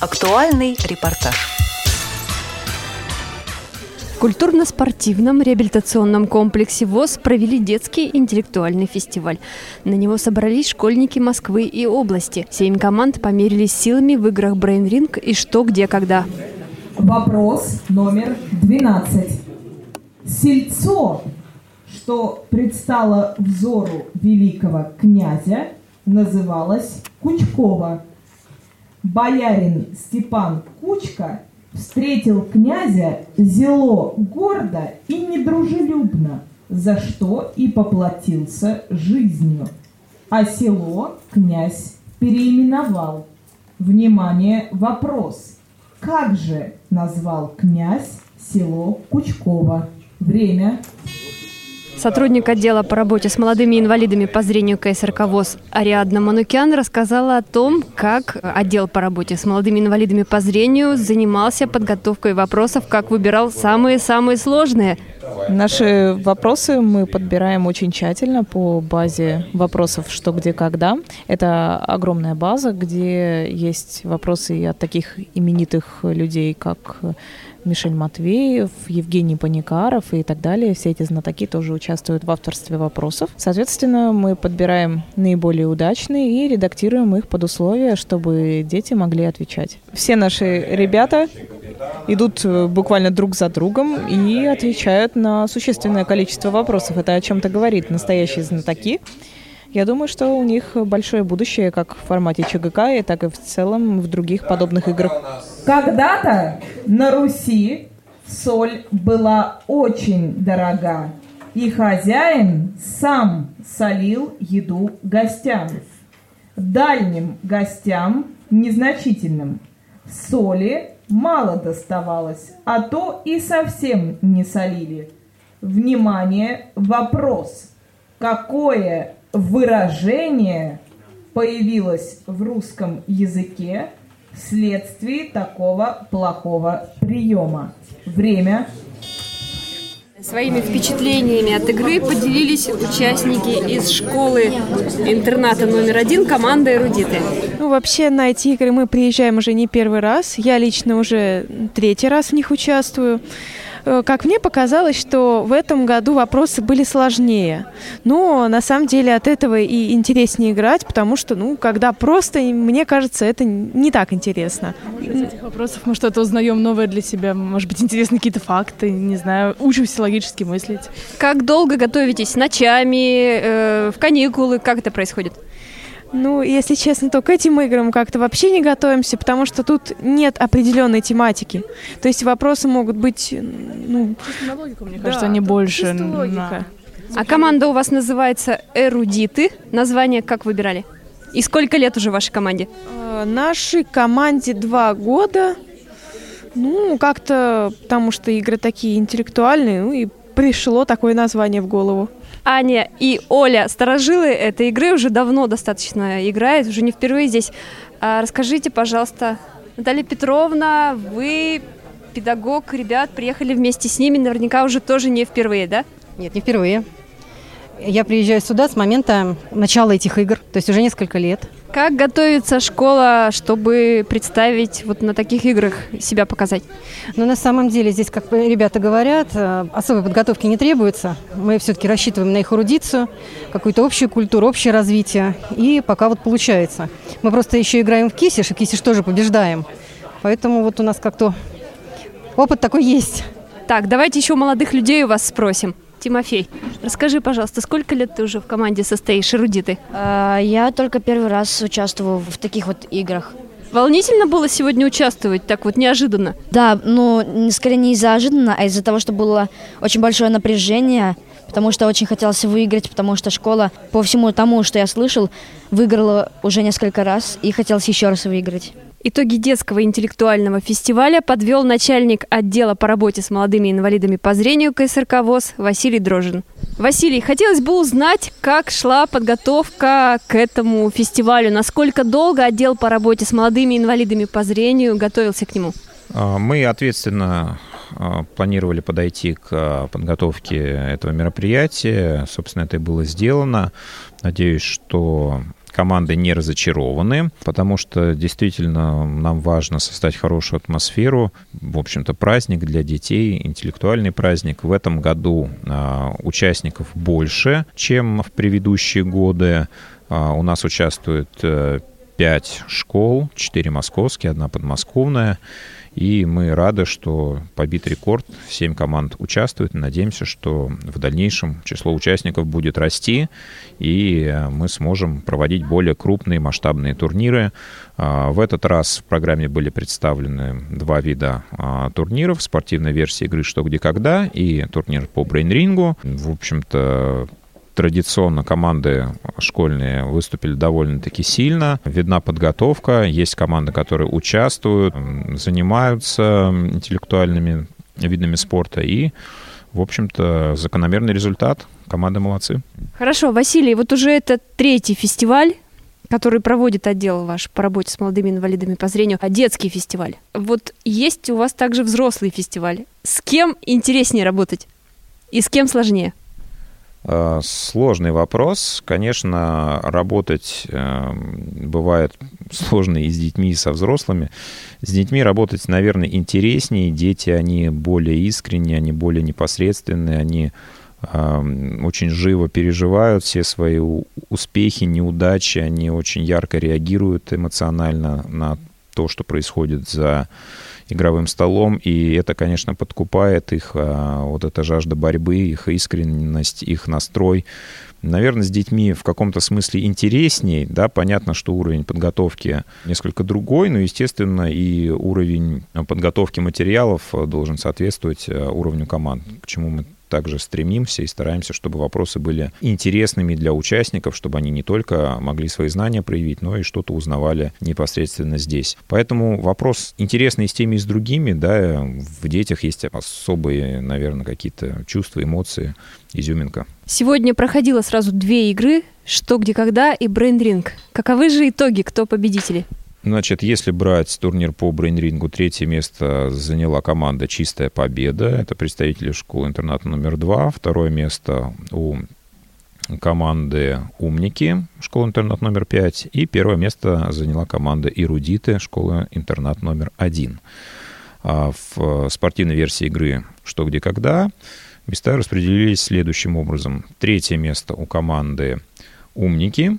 Актуальный репортаж. В культурно-спортивном реабилитационном комплексе ВОЗ провели детский интеллектуальный фестиваль. На него собрались школьники Москвы и области. Семь команд померились силами в играх Brain Ring и «Что, где, когда». Вопрос номер 12. Сельцо, что предстало взору великого князя, называлось Кучково. Боярин Степан Кучка встретил князя зело гордо и недружелюбно, за что и поплатился жизнью. А село князь переименовал. Внимание, вопрос. Как же назвал князь село Кучково? Время Сотрудник отдела по работе с молодыми инвалидами по зрению КСРК ВОЗ Ариадна Манукян рассказала о том, как отдел по работе с молодыми инвалидами по зрению занимался подготовкой вопросов, как выбирал самые-самые сложные. Наши вопросы мы подбираем очень тщательно по базе вопросов «что, где, когда». Это огромная база, где есть вопросы от таких именитых людей, как Мишель Матвеев, Евгений Паникаров и так далее. Все эти знатоки тоже участвуют в авторстве вопросов. Соответственно, мы подбираем наиболее удачные и редактируем их под условия, чтобы дети могли отвечать. Все наши ребята идут э, буквально друг за другом и отвечают на существенное количество вопросов. Это о чем-то говорит. Настоящие знатоки я думаю, что у них большое будущее как в формате ЧГК, так и в целом в других подобных играх. Когда-то на Руси соль была очень дорога, и хозяин сам солил еду гостям. Дальним гостям, незначительным, соли мало доставалось, а то и совсем не солили. Внимание, вопрос. Какое выражение появилось в русском языке вследствие такого плохого приема. Время. Своими впечатлениями от игры поделились участники из школы интерната номер один команды «Эрудиты». Ну, вообще на эти игры мы приезжаем уже не первый раз. Я лично уже третий раз в них участвую. Э, как мне показалось, что в этом году вопросы были сложнее. Но на самом деле от этого и интереснее играть, потому что, ну, когда просто, мне кажется, это не так интересно. Из этих вопросов мы что-то узнаем новое для себя, может быть, интересны какие-то факты, не знаю, учимся логически мыслить. Как долго готовитесь? Ночами, э, в каникулы? Как это происходит? Ну, если честно, то к этим играм как-то вообще не готовимся, потому что тут нет определенной тематики. То есть вопросы могут быть, ну... На логику, мне кажется, да, они больше... Логика. А команда у вас называется «Эрудиты». Название как выбирали? И сколько лет уже вашей команде? Э, нашей команде два года. Ну, как-то, потому что игры такие интеллектуальные, ну и пришло такое название в голову. Аня и Оля, сторожилы этой игры, уже давно достаточно играют, уже не впервые здесь. А расскажите, пожалуйста, Наталья Петровна, вы педагог, ребят, приехали вместе с ними, наверняка уже тоже не впервые, да? Нет, не впервые. Я приезжаю сюда с момента начала этих игр, то есть уже несколько лет. Как готовится школа, чтобы представить вот на таких играх себя показать? Ну, на самом деле, здесь, как ребята говорят, э, особой подготовки не требуется. Мы все-таки рассчитываем на их эрудицию, какую-то общую культуру, общее развитие. И пока вот получается. Мы просто еще играем в кисиш, и кисиш тоже побеждаем. Поэтому вот у нас как-то опыт такой есть. Так, давайте еще молодых людей у вас спросим. Тимофей, расскажи, пожалуйста, сколько лет ты уже в команде состоишь, эрудиты? А, я только первый раз участвую в таких вот играх. Волнительно было сегодня участвовать так вот неожиданно? Да, ну, скорее не из-за ожиданно, а из-за того, что было очень большое напряжение, потому что очень хотелось выиграть, потому что школа, по всему тому, что я слышал, выиграла уже несколько раз и хотелось еще раз выиграть. Итоги детского интеллектуального фестиваля подвел начальник отдела по работе с молодыми инвалидами по зрению КСРК ВОЗ Василий Дрожин. Василий, хотелось бы узнать, как шла подготовка к этому фестивалю, насколько долго отдел по работе с молодыми инвалидами по зрению готовился к нему? А, мы ответственно а, планировали подойти к подготовке этого мероприятия. Собственно, это и было сделано. Надеюсь, что команды не разочарованы, потому что действительно нам важно создать хорошую атмосферу. В общем-то, праздник для детей, интеллектуальный праздник. В этом году а, участников больше, чем в предыдущие годы. А, у нас участвует 5 э, школ, 4 московские, одна подмосковная. И мы рады, что побит рекорд. Семь команд участвуют. Надеемся, что в дальнейшем число участников будет расти, и мы сможем проводить более крупные масштабные турниры. А, в этот раз в программе были представлены два вида а, турниров. Спортивная версия игры «Что, где, когда» и турнир по брейнрингу. В общем-то, Традиционно команды школьные выступили довольно-таки сильно. Видна подготовка. Есть команды, которые участвуют, занимаются интеллектуальными видами спорта. И, в общем-то, закономерный результат. Команды молодцы. Хорошо, Василий, вот уже это третий фестиваль который проводит отдел ваш по работе с молодыми инвалидами по зрению, а детский фестиваль. Вот есть у вас также взрослый фестиваль. С кем интереснее работать? И с кем сложнее? Э, сложный вопрос. Конечно, работать э, бывает сложно и с детьми, и со взрослыми. С детьми работать, наверное, интереснее. Дети, они более искренние, они более непосредственные, они э, очень живо переживают все свои успехи, неудачи, они очень ярко реагируют эмоционально на то, что происходит за игровым столом, и это, конечно, подкупает их, а, вот эта жажда борьбы, их искренность, их настрой. Наверное, с детьми в каком-то смысле интересней, да, понятно, что уровень подготовки несколько другой, но, естественно, и уровень подготовки материалов должен соответствовать а, уровню команд, к чему мы также стремимся и стараемся, чтобы вопросы были интересными для участников, чтобы они не только могли свои знания проявить, но и что-то узнавали непосредственно здесь. Поэтому вопрос интересный с теми и с другими, да, в детях есть особые, наверное, какие-то чувства, эмоции, изюминка. Сегодня проходило сразу две игры «Что, где, когда» и «Брейнринг». Каковы же итоги, кто победители? Значит, если брать турнир по брейнрингу, третье место заняла команда «Чистая победа». Это представители школы-интерната номер два. Второе место у команды «Умники», школа-интернат номер пять. И первое место заняла команда «Эрудиты», школа-интернат номер один. А в спортивной версии игры «Что, где, когда» места распределились следующим образом. Третье место у команды «Умники»,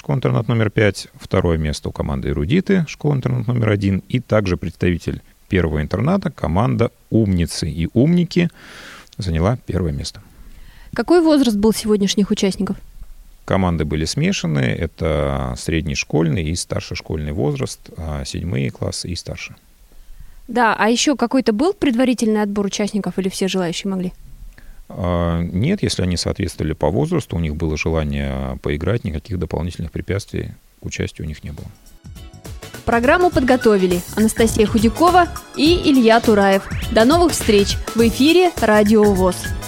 школа-интернат номер 5, второе место у команды «Эрудиты», школа-интернат номер 1, и также представитель первого интерната, команда «Умницы и умники» заняла первое место. Какой возраст был сегодняшних участников? Команды были смешаны. Это средний школьный и старшешкольный возраст, а седьмые классы и старше. Да, а еще какой-то был предварительный отбор участников или все желающие могли? А, нет, если они соответствовали по возрасту, у них было желание поиграть, никаких дополнительных препятствий к участию у них не было. Программу подготовили Анастасия Худякова и Илья Тураев. До новых встреч в эфире «Радио ВОЗ».